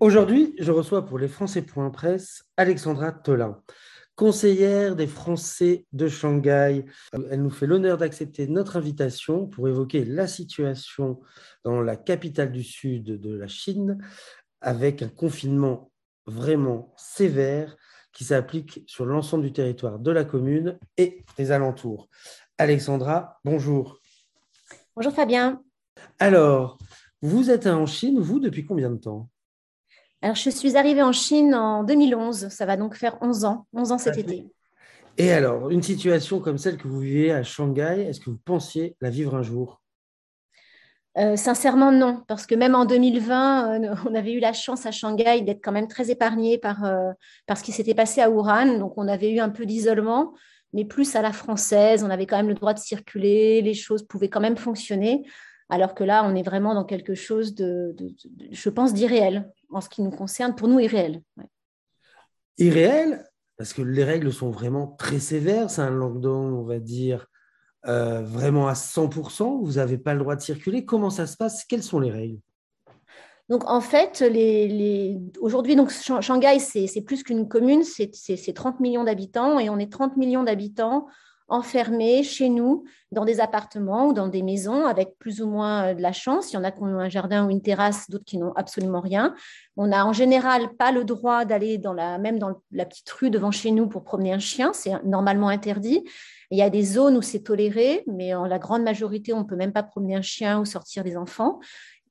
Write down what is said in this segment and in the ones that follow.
Aujourd'hui, je reçois pour les Français Point Presse Alexandra Tolin, conseillère des Français de Shanghai. Elle nous fait l'honneur d'accepter notre invitation pour évoquer la situation dans la capitale du sud de la Chine avec un confinement vraiment sévère qui s'applique sur l'ensemble du territoire de la commune et des alentours. Alexandra, bonjour. Bonjour Fabien. Alors, vous êtes en Chine, vous, depuis combien de temps? Alors, je suis arrivée en Chine en 2011. Ça va donc faire 11 ans, 11 ans cet été. Et alors, une situation comme celle que vous vivez à Shanghai, est-ce que vous pensiez la vivre un jour? Euh, sincèrement, non, parce que même en 2020, euh, on avait eu la chance à Shanghai d'être quand même très épargné par, euh, par ce qui s'était passé à Wuhan. Donc, on avait eu un peu d'isolement, mais plus à la française. On avait quand même le droit de circuler, les choses pouvaient quand même fonctionner. Alors que là, on est vraiment dans quelque chose de, je pense, d'irréel en ce qui nous concerne, pour nous, irréel. Irréel, parce que les règles sont vraiment très sévères. C'est un lockdown, on va dire, euh, vraiment à 100%, vous n'avez pas le droit de circuler. Comment ça se passe? Quelles sont les règles? Donc en fait, les, aujourd'hui, donc Shanghai, c'est plus qu'une commune, c'est 30 millions d'habitants et on est 30 millions d'habitants enfermés chez nous dans des appartements ou dans des maisons avec plus ou moins euh, de la chance. Il y en a qui ont un jardin ou une terrasse, d'autres qui n'ont absolument rien. On n'a en général pas le droit d'aller dans la, même dans la petite rue devant chez nous pour promener un chien, c'est normalement interdit. Il y a des zones où c'est toléré, mais en la grande majorité, on ne peut même pas promener un chien ou sortir des enfants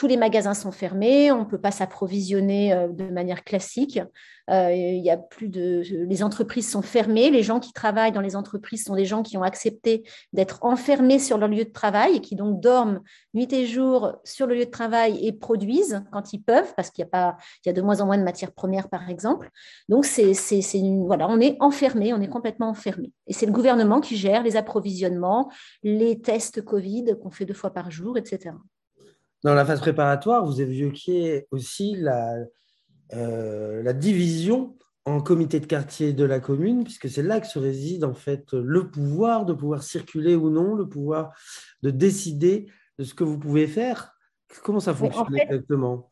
tous les magasins sont fermés, on ne peut pas s'approvisionner euh, de manière classique. Euh, y a plus de, les entreprises sont fermées. Les gens qui travaillent dans les entreprises sont des gens qui ont accepté d'être enfermés sur leur lieu de travail et qui donc dorment nuit et jour sur le lieu de travail et produisent quand ils peuvent, parce qu'il y a y a de moins en moins de matières premières, par exemple. Donc c'est, c'est, voilà, on est enfermé, on est complètement enfermé. Et c'est le gouvernement qui gère les approvisionnements, les tests Covid qu'on fait deux fois par jour, etc. Dans la phase préparatoire, vous évoquiez aussi la, euh, la division en comité de quartier de la commune, puisque c'est là que se réside en fait le pouvoir de pouvoir circuler ou non, le pouvoir de décider de ce que vous pouvez faire. Comment ça fonctionne exactement?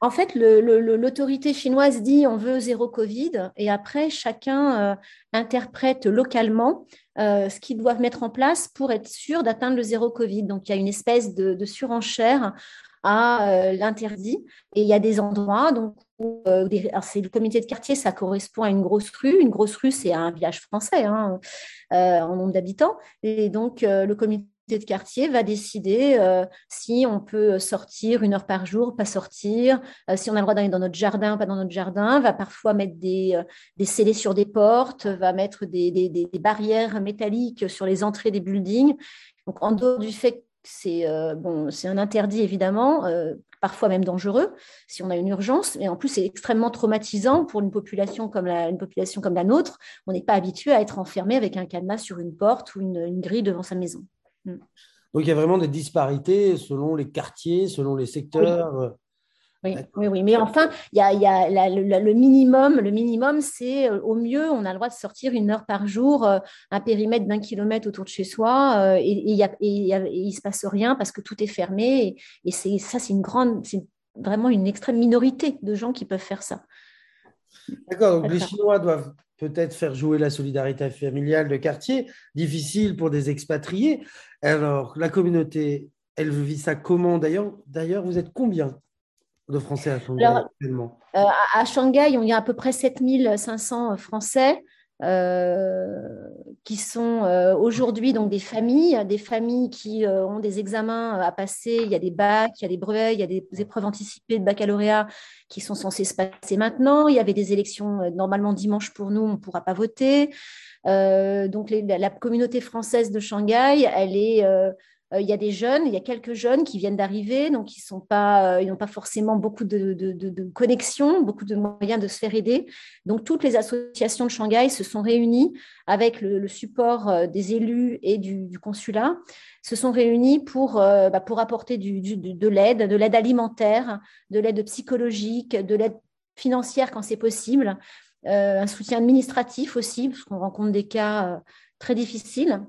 En fait, l'autorité chinoise dit on veut zéro Covid et après, chacun euh, interprète localement euh, ce qu'ils doivent mettre en place pour être sûr d'atteindre le zéro Covid. Donc, il y a une espèce de, surenchère à euh, l'interdit. Et il y a des endroits, donc, où, c'est le comité de quartier, ça correspond à une grosse rue. Une grosse rue, c'est un village français hein, en nombre d'habitants. Et donc, le comité de quartier va décider euh, si on peut sortir une heure par jour, pas sortir, euh, si on a le droit d'aller dans notre jardin, pas dans notre jardin, va parfois mettre des, euh, des scellés sur des portes, va mettre des, des, des, barrières métalliques sur les entrées des buildings. Donc, en dehors du fait que c'est bon, un interdit évidemment, parfois même dangereux si on a une urgence, mais en plus c'est extrêmement traumatisant pour une population comme la, population comme la nôtre. On n'est pas habitué à être enfermé avec un cadenas sur une porte ou une grille devant sa maison. Mm. Donc il y a vraiment des disparités selon les quartiers, selon les secteurs. Oui. Oui, mais enfin, il y a, le, minimum. Le minimum, c'est euh, au mieux, on a le droit de sortir une heure par jour, euh, un périmètre d'un kilomètre autour de chez soi, euh, et, il ne se passe rien parce que tout est fermé. Et, c'est ça, c'est une grande, c'est vraiment une extrême minorité de gens qui peuvent faire ça. D'accord. Donc les Chinois doivent peut-être faire jouer la solidarité familiale de quartier, difficile pour des expatriés. Alors, la communauté, elle vit ça comment d'ailleurs? D'ailleurs, vous êtes combien de Français à Shanghai actuellement? euh, À Shanghai, il y a à peu près 7500 Français. Euh, qui sont euh, aujourd'hui donc des familles, des familles qui ont des examens à passer. Il y a des bacs, il y a des brevets, il y a des épreuves anticipées de baccalauréat qui sont censées se passer maintenant. Il y avait des élections normalement dimanche pour nous, on ne pourra pas voter. donc la communauté française de Shanghai, elle est euh, il y a des jeunes, il y a quelques jeunes qui viennent d'arriver, donc ils pas, euh, n'ont pas forcément beaucoup de, connexions, beaucoup de moyens de se faire aider. Donc toutes les associations de Shanghai se sont réunies avec le, support euh, des élus et du, consulat, se sont réunies pour, bah, apporter de l'aide, de l'aide alimentaire, de l'aide psychologique, de l'aide financière quand c'est possible, un soutien administratif aussi, parce qu'on rencontre des cas très difficiles.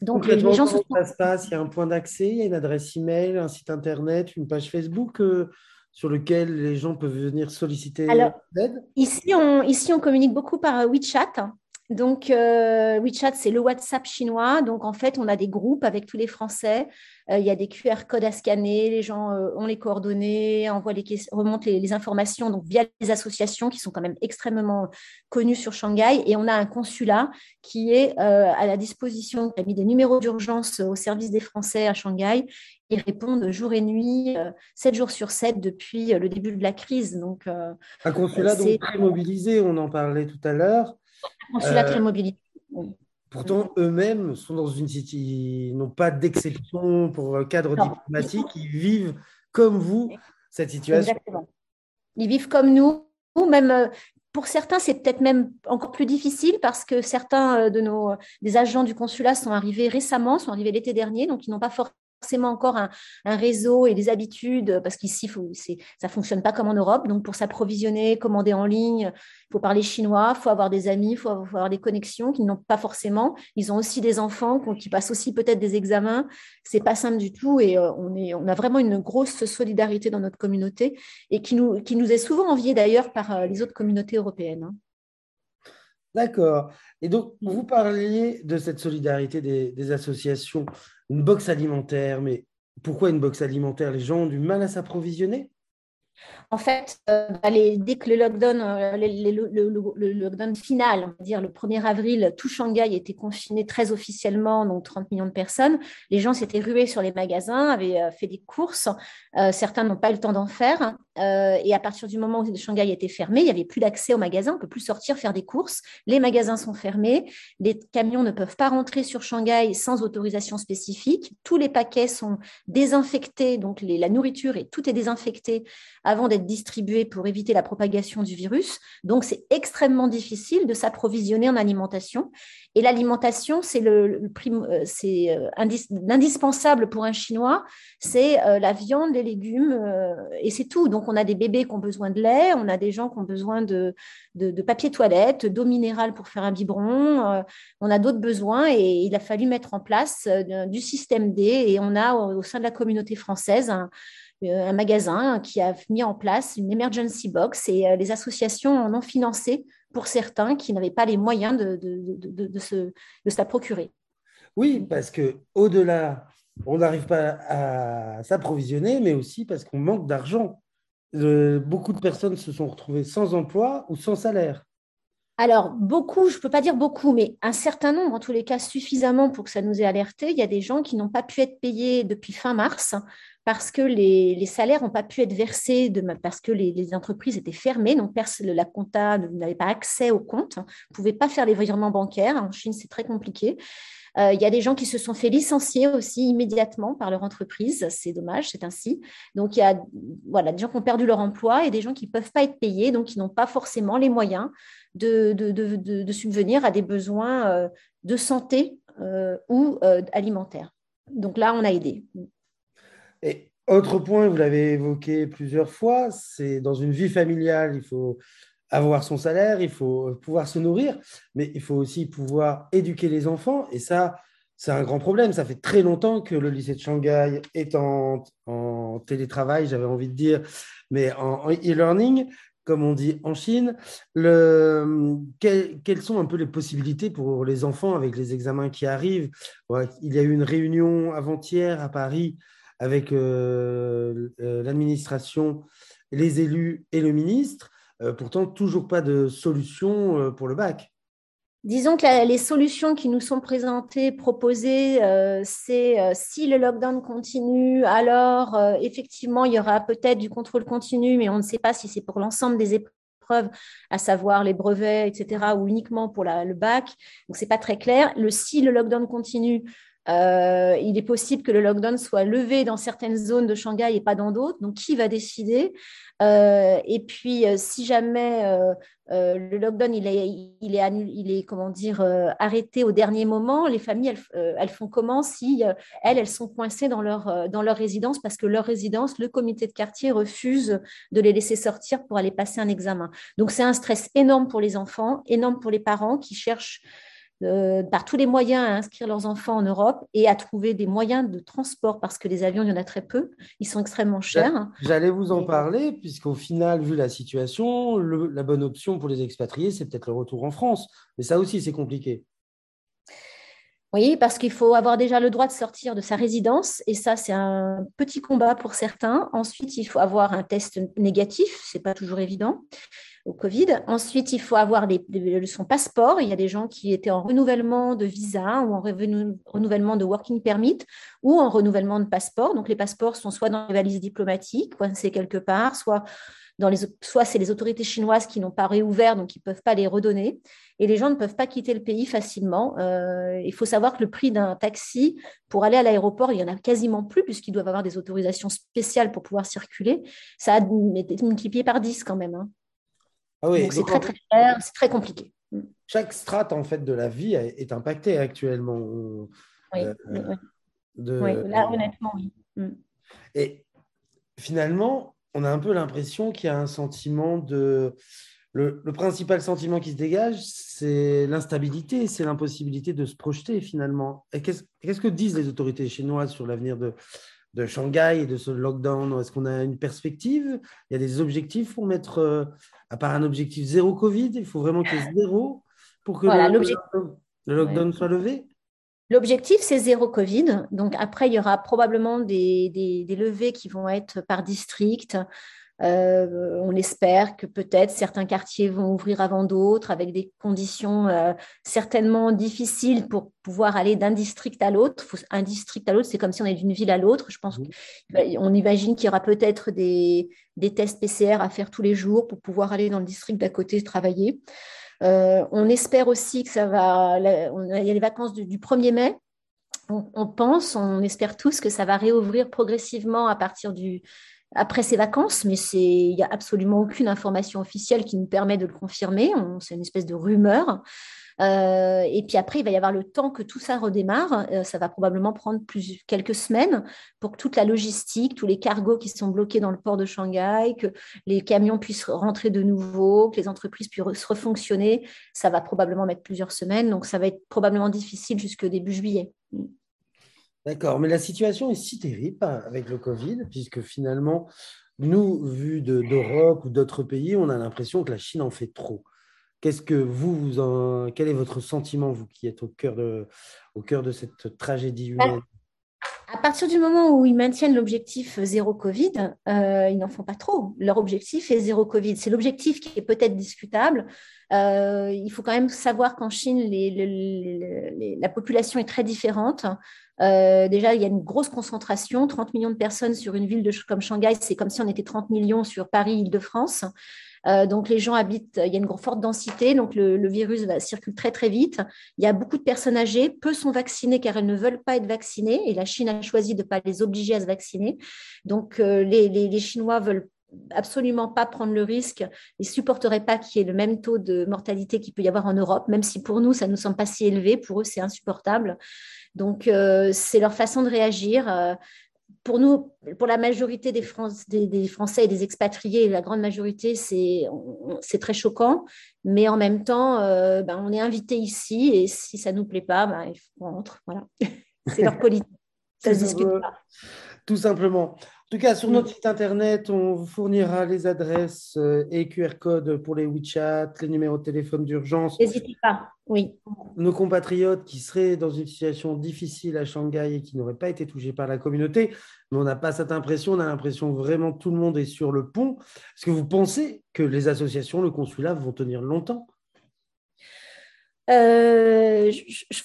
Donc, les gens ça se passe? Il y a un point d'accès, il y a une adresse email, un site internet, une page Facebook euh, sur lequel les gens peuvent venir solliciter l'aide? ici on, ici, on communique beaucoup par WeChat. Donc, euh, WeChat, c'est le WhatsApp chinois. Donc, en fait, on a des groupes avec tous les Français. Euh, il y a des QR codes à scanner. Les gens euh, ont les coordonnées, envoient les, remontent les, informations donc via les associations qui sont quand même extrêmement connues sur Shanghai. Et on a un consulat qui est à la disposition, qui a mis des numéros d'urgence au service des Français à Shanghai. Ils répondent jour et nuit, 7 jours sur 7 depuis le début de la crise. Donc, un consulat donc très mobilisé, on en parlait tout à l'heure. Très mobilité. Pourtant, eux-mêmes sont dans une ils n'ont pas d'exception pour un cadre diplomatique. Ils vivent comme vous cette situation. Exactement. Ils vivent comme nous. Même euh, pour certains, c'est peut-être même encore plus difficile parce que certains euh, de nos des agents du consulat sont arrivés récemment, sont arrivés l'été dernier, donc ils n'ont pas forcément forcément encore un, réseau et des habitudes, parce qu'ici, ça ne fonctionne pas comme en Europe. Donc, pour s'approvisionner, commander en ligne, il faut parler chinois, il faut avoir des amis, il faut avoir des connexions qu'ils n'ont pas forcément. Ils ont aussi des enfants qui passent aussi peut-être des examens. C'est pas simple du tout et euh, on, a vraiment une grosse solidarité dans notre communauté et qui nous, qui nous est souvent enviée d'ailleurs par euh, les autres communautés européennes. Hein. D'accord. Et donc, vous parliez de cette solidarité des associations une box alimentaire, mais pourquoi une box alimentaire? Les gens ont du mal à s'approvisionner? En fait, euh, bah, dès que le lockdown, euh, le, lockdown final, on va dire le 1er avril, tout Shanghai était confiné très officiellement, donc 30 millions de personnes, les gens s'étaient rués sur les magasins, avaient euh, fait des courses. certains n'ont pas eu le temps d'en faire. et à partir du moment où Shanghai était fermé, il n'y avait plus d'accès aux magasins, on ne peut plus sortir faire des courses. Les magasins sont fermés, les camions ne peuvent pas rentrer sur Shanghai sans autorisation spécifique. Tous les paquets sont désinfectés, donc la nourriture et tout est désinfecté avant d'être distribué pour éviter la propagation du virus. Donc, c'est extrêmement difficile de s'approvisionner en alimentation. Et l'alimentation, c'est euh, euh, l'indispensable pour un Chinois, c'est euh, la viande, les légumes, et c'est tout. Donc, on a des bébés qui ont besoin de lait, on a des gens qui ont besoin de, de, papier toilette, d'eau minérale pour faire un biberon, on a d'autres besoins, et il a fallu mettre en place du système D, et on a au, sein de la communauté française un, un magasin qui a mis en place une emergency box et euh, les associations en ont financé pour certains qui n'avaient pas les moyens de, de, de, se, la procurer. Oui, parce que au-delà, on n'arrive pas à s'approvisionner, mais aussi parce qu'on manque d'argent. Euh, beaucoup de personnes se sont retrouvées sans emploi ou sans salaire. Alors, beaucoup, je ne peux pas dire beaucoup, mais un certain nombre, en tous les cas suffisamment pour que ça nous ait alertés. Il y a des gens qui n'ont pas pu être payés depuis fin mars parce que les, salaires n'ont pas pu être versés, parce que les, entreprises étaient fermées, donc la compta n'avait pas accès aux comptes, ne pouvait pas faire les virements bancaires. En Chine, c'est très compliqué. Euh, il y a des gens qui se sont fait licencier aussi immédiatement par leur entreprise. C'est dommage, c'est ainsi. Donc, il y a des gens qui ont perdu leur emploi et des gens qui ne peuvent pas être payés, donc qui n'ont pas forcément les moyens de, subvenir à des besoins euh, de santé euh, ou alimentaires. Donc là, on a aidé. Et autre point, vous l'avez évoqué plusieurs fois, c'est dans une vie familiale, il faut avoir son salaire, il faut pouvoir se nourrir, mais il faut aussi pouvoir éduquer les enfants. Et ça, c'est un grand problème. Ça fait très longtemps que le lycée de Shanghai est en, télétravail, j'avais envie de dire, mais en e-learning, comme on dit en Chine. Le, quelles sont un peu les possibilités pour les enfants avec les examens qui arrivent? Il y a eu une réunion avant-hier à Paris avec euh, euh, l'administration, les élus et le ministre. Euh, pourtant, toujours pas de solution pour le bac. Disons que les solutions qui nous sont présentées, proposées, c'est si le lockdown continue, alors effectivement, il y aura peut-être du contrôle continu, mais on ne sait pas si c'est pour l'ensemble des épreuves, à savoir les brevets, etc., ou uniquement pour le bac. Donc, ce n'est pas très clair. Le si le lockdown continue, euh, il est possible que le lockdown soit levé dans certaines zones de Shanghai et pas dans d'autres. Donc, qui va décider? Euh, Et puis, euh, si jamais le lockdown il est, comment dire, arrêté au dernier moment, les familles, elles, font comment si elles, elles sont coincées dans leur, dans leur résidence parce que leur résidence, le comité de quartier refuse de les laisser sortir pour aller passer un examen? Donc, c'est un stress énorme pour les enfants, énorme pour les parents qui cherchent par tous les moyens à inscrire leurs enfants en Europe et à trouver des moyens de transport parce que les avions, il y en a très peu. Ils sont extrêmement chers. J'allais vous en parler, puisqu'au final, vu la situation, la bonne option pour les expatriés, c'est peut-être le retour en France. Mais ça aussi, c'est compliqué. Oui, parce qu'il faut avoir déjà le droit de sortir de sa résidence, et ça, c'est un petit combat pour certains. Ensuite, il faut avoir un test négatif, c'est pas toujours évident au Covid. Ensuite, il faut avoir son passeport. Il y a des gens qui étaient en renouvellement de visa ou en renouvellement de working permit ou en renouvellement de passeport. Donc, les passeports sont soit dans les valises diplomatiques, coincés quelque part, soit soit c'est les autorités chinoises qui n'ont pas réouvert, donc ils ne peuvent pas les redonner. Et les gens ne peuvent pas quitter le pays facilement. Euh, il faut savoir que le prix d'un taxi pour aller à l'aéroport, il n'y en a quasiment plus, puisqu'ils doivent avoir des autorisations spéciales pour pouvoir circuler. Ça a été multiplié par 10 quand même. Hein. Ah oui, c'est très très cher, c'est très compliqué. Mm. Chaque strate en fait de la vie est impactée actuellement. Oui, euh, oui. là honnêtement oui. Mm. Et finalement, on a un peu l'impression qu'il y a un sentiment de... Le, principal sentiment qui se dégage, c'est l'instabilité, c'est l'impossibilité de se projeter finalement. Qu'est-ce que disent les autorités chinoises sur l'avenir de, de Shanghai et de ce lockdown Est-ce qu'on a une perspective? Il y a des objectifs pour mettre, euh, à part un objectif zéro Covid, il faut vraiment qu'il y ait zéro pour que le, lockdown soit levé? L'objectif, c'est zéro Covid. Donc après, il y aura probablement des, des, levées qui vont être par district. Euh, on espère que peut-être certains quartiers vont ouvrir avant d'autres, avec des conditions euh, certainement difficiles pour pouvoir aller d'un district à l'autre. Un district à l'autre, c'est comme si on allait d'une ville à l'autre. Je pense mmh. qu'on imagine qu'il y aura peut-être des, des, tests PCR à faire tous les jours pour pouvoir aller dans le district d'à côté travailler. Euh, on espère aussi que ça va. il y a les vacances du, 1er mai. On, pense, on espère tous que ça va réouvrir progressivement à partir du, après ces vacances, mais il n'y a absolument aucune information officielle qui nous permet de le confirmer. C'est une espèce de rumeur. Euh, et puis après, il va y avoir le temps que tout ça redémarre. Euh, ça va probablement prendre quelques semaines pour que toute la logistique, tous les cargos qui sont bloqués dans le port de Shanghai, que les camions puissent rentrer de nouveau, que les entreprises puissent refonctionner. Ça va probablement mettre plusieurs semaines. Donc, ça va être probablement difficile jusqu'au début juillet. D'accord, mais la situation est si terrible hein, avec le Covid, puisque finalement, nous, vu d'Europe ou d'autres pays, on a l'impression que la Chine en fait trop. Qu'est-ce que vous, vous en, quel est votre sentiment, vous qui êtes au cœur de, au cœur de cette tragédie bah, humaine? À partir du moment où ils maintiennent l'objectif zéro Covid, euh, ils n'en font pas trop. Leur objectif est zéro Covid. C'est l'objectif qui est peut-être discutable. Euh, il faut quand même savoir qu'en Chine, la population est très différente. Euh, déjà, il y a une grosse concentration, 30 millions de personnes sur une ville comme Shanghai, c'est comme si on était 30 millions sur Paris, Île-de-France. Euh, donc les gens habitent, il y a une forte densité, donc le, virus circule très très vite. Il y a beaucoup de personnes âgées, peu sont vaccinées car elles ne veulent pas être vaccinées et la Chine a choisi de ne pas les obliger à se vacciner. Donc euh, les, les, Chinois veulent absolument pas prendre le risque, ils supporteraient pas qu'il y ait le même taux de mortalité qu'il peut y avoir en Europe, même si pour nous ça ne nous semble pas si élevé, pour eux c'est insupportable. Donc euh, c'est leur façon de réagir pour nous, pour la majorité des, Français et des expatriés, la grande majorité, c'est très choquant. Mais en même temps, euh, ben, on est invité ici et si ça ne nous plaît pas, ben, il faut qu'on rentre. Voilà. c'est leur politique. Ça se discute pas. Tout simplement. En tout cas, sur notre site internet, on vous fournira les adresses euh, et QR codes pour les WeChat, les numéros de téléphone d'urgence. N'hésitez pas, oui. Nos compatriotes qui seraient dans une situation difficile à Shanghai et qui n'auraient pas été touchés par la communauté, mais on n'a pas cette impression, on a l'impression vraiment que tout le monde est sur le pont. Est-ce que vous pensez que les associations, le consulat vont tenir longtemps? Euh,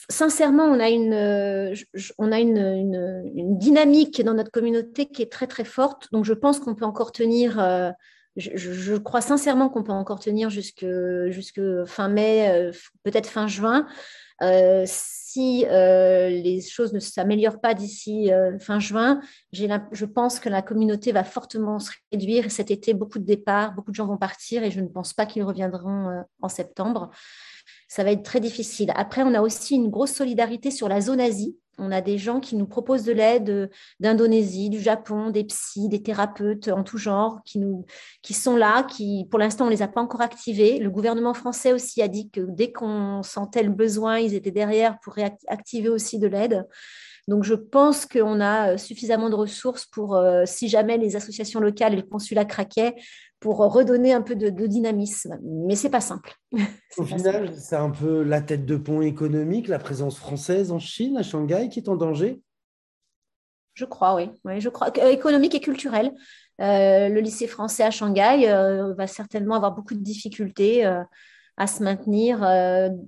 sincèrement, on a, une, on a une, dynamique dans notre communauté qui est très très forte. Donc je pense qu'on peut encore tenir. Euh, je, crois sincèrement qu'on peut encore tenir jusque, jusque fin mai, euh, peut-être fin juin. si les choses ne s'améliorent pas d'ici fin juin, je pense que la communauté va fortement se réduire. Cet été, beaucoup de départs, beaucoup de gens vont partir et je ne pense pas qu'ils reviendront en septembre ça va être très difficile. Après, on a aussi une grosse solidarité sur la zone Asie. On a des gens qui nous proposent de l'aide euh, d'Indonésie, du Japon, des psys, des thérapeutes en tout genre qui, nous, qui sont là, qui pour l'instant on ne les a pas encore activés. Le gouvernement français aussi a dit que dès qu'on sentait le besoin, ils étaient derrière pour activer aussi de l'aide. Donc je pense qu'on a euh, suffisamment de ressources pour, euh, si jamais les associations locales et le consulat craquaient, pour redonner un peu de, dynamisme. Mais c'est pas simple. Au final, c'est un peu la tête de pont économique, la présence française en Chine, à Shanghai, qui est en danger? Je crois, oui. oui je crois. Euh, économique et culturel. Euh, le lycée français à Shanghai euh, va certainement avoir beaucoup de difficultés à se maintenir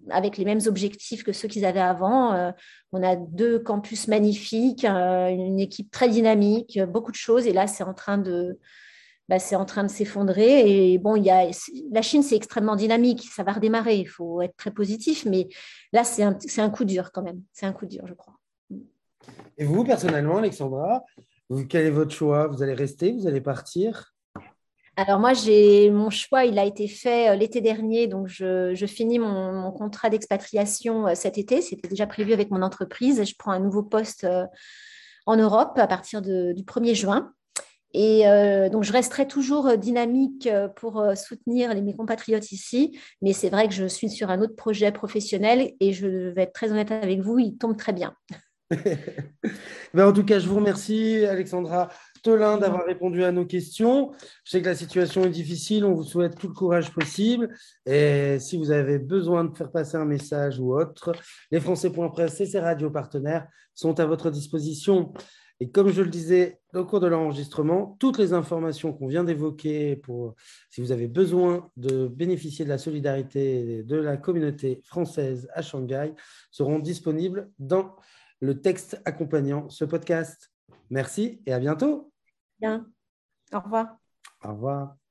avec les mêmes objectifs que ceux qu'ils avaient avant. on a deux campus magnifiques, une équipe très dynamique, beaucoup de choses. Et là, c'est en train de, bah, c'est en train de s'effondrer. Et bon, il y a, la Chine, c'est extrêmement dynamique, ça va redémarrer, il faut être très positif, mais là, c'est un, un, coup dur quand même. C'est un coup dur, je crois. Et vous, personnellement, Alexandra, quel est votre choix? Vous allez rester? Vous allez partir? Alors moi, j'ai mon choix, il a été fait euh, l'été dernier, donc je, je finis mon, mon contrat d'expatriation euh, cet été. C'était déjà prévu avec mon entreprise. Je prends un nouveau poste euh, en Europe à partir de, du 1er juin. Et euh, donc, je resterai toujours euh, dynamique euh, pour soutenir les, mes compatriotes ici. Mais c'est vrai que je suis sur un autre projet professionnel et je vais être très honnête avec vous, il tombe très bien. ben en tout cas, je vous remercie, Alexandra Tolin, d'avoir répondu à nos questions. Je sais que la situation est difficile. On vous souhaite tout le courage possible. Et si vous avez besoin de faire passer un message ou autre, les Français.press et ses radios partenaires sont à votre disposition. Et comme je le disais au cours de l'enregistrement, toutes les informations qu'on vient d'évoquer, pour si vous avez besoin de bénéficier de la solidarité de la communauté française à Shanghai, seront disponibles dans le texte accompagnant ce podcast. Merci et à bientôt. Bien. Au revoir. Au revoir.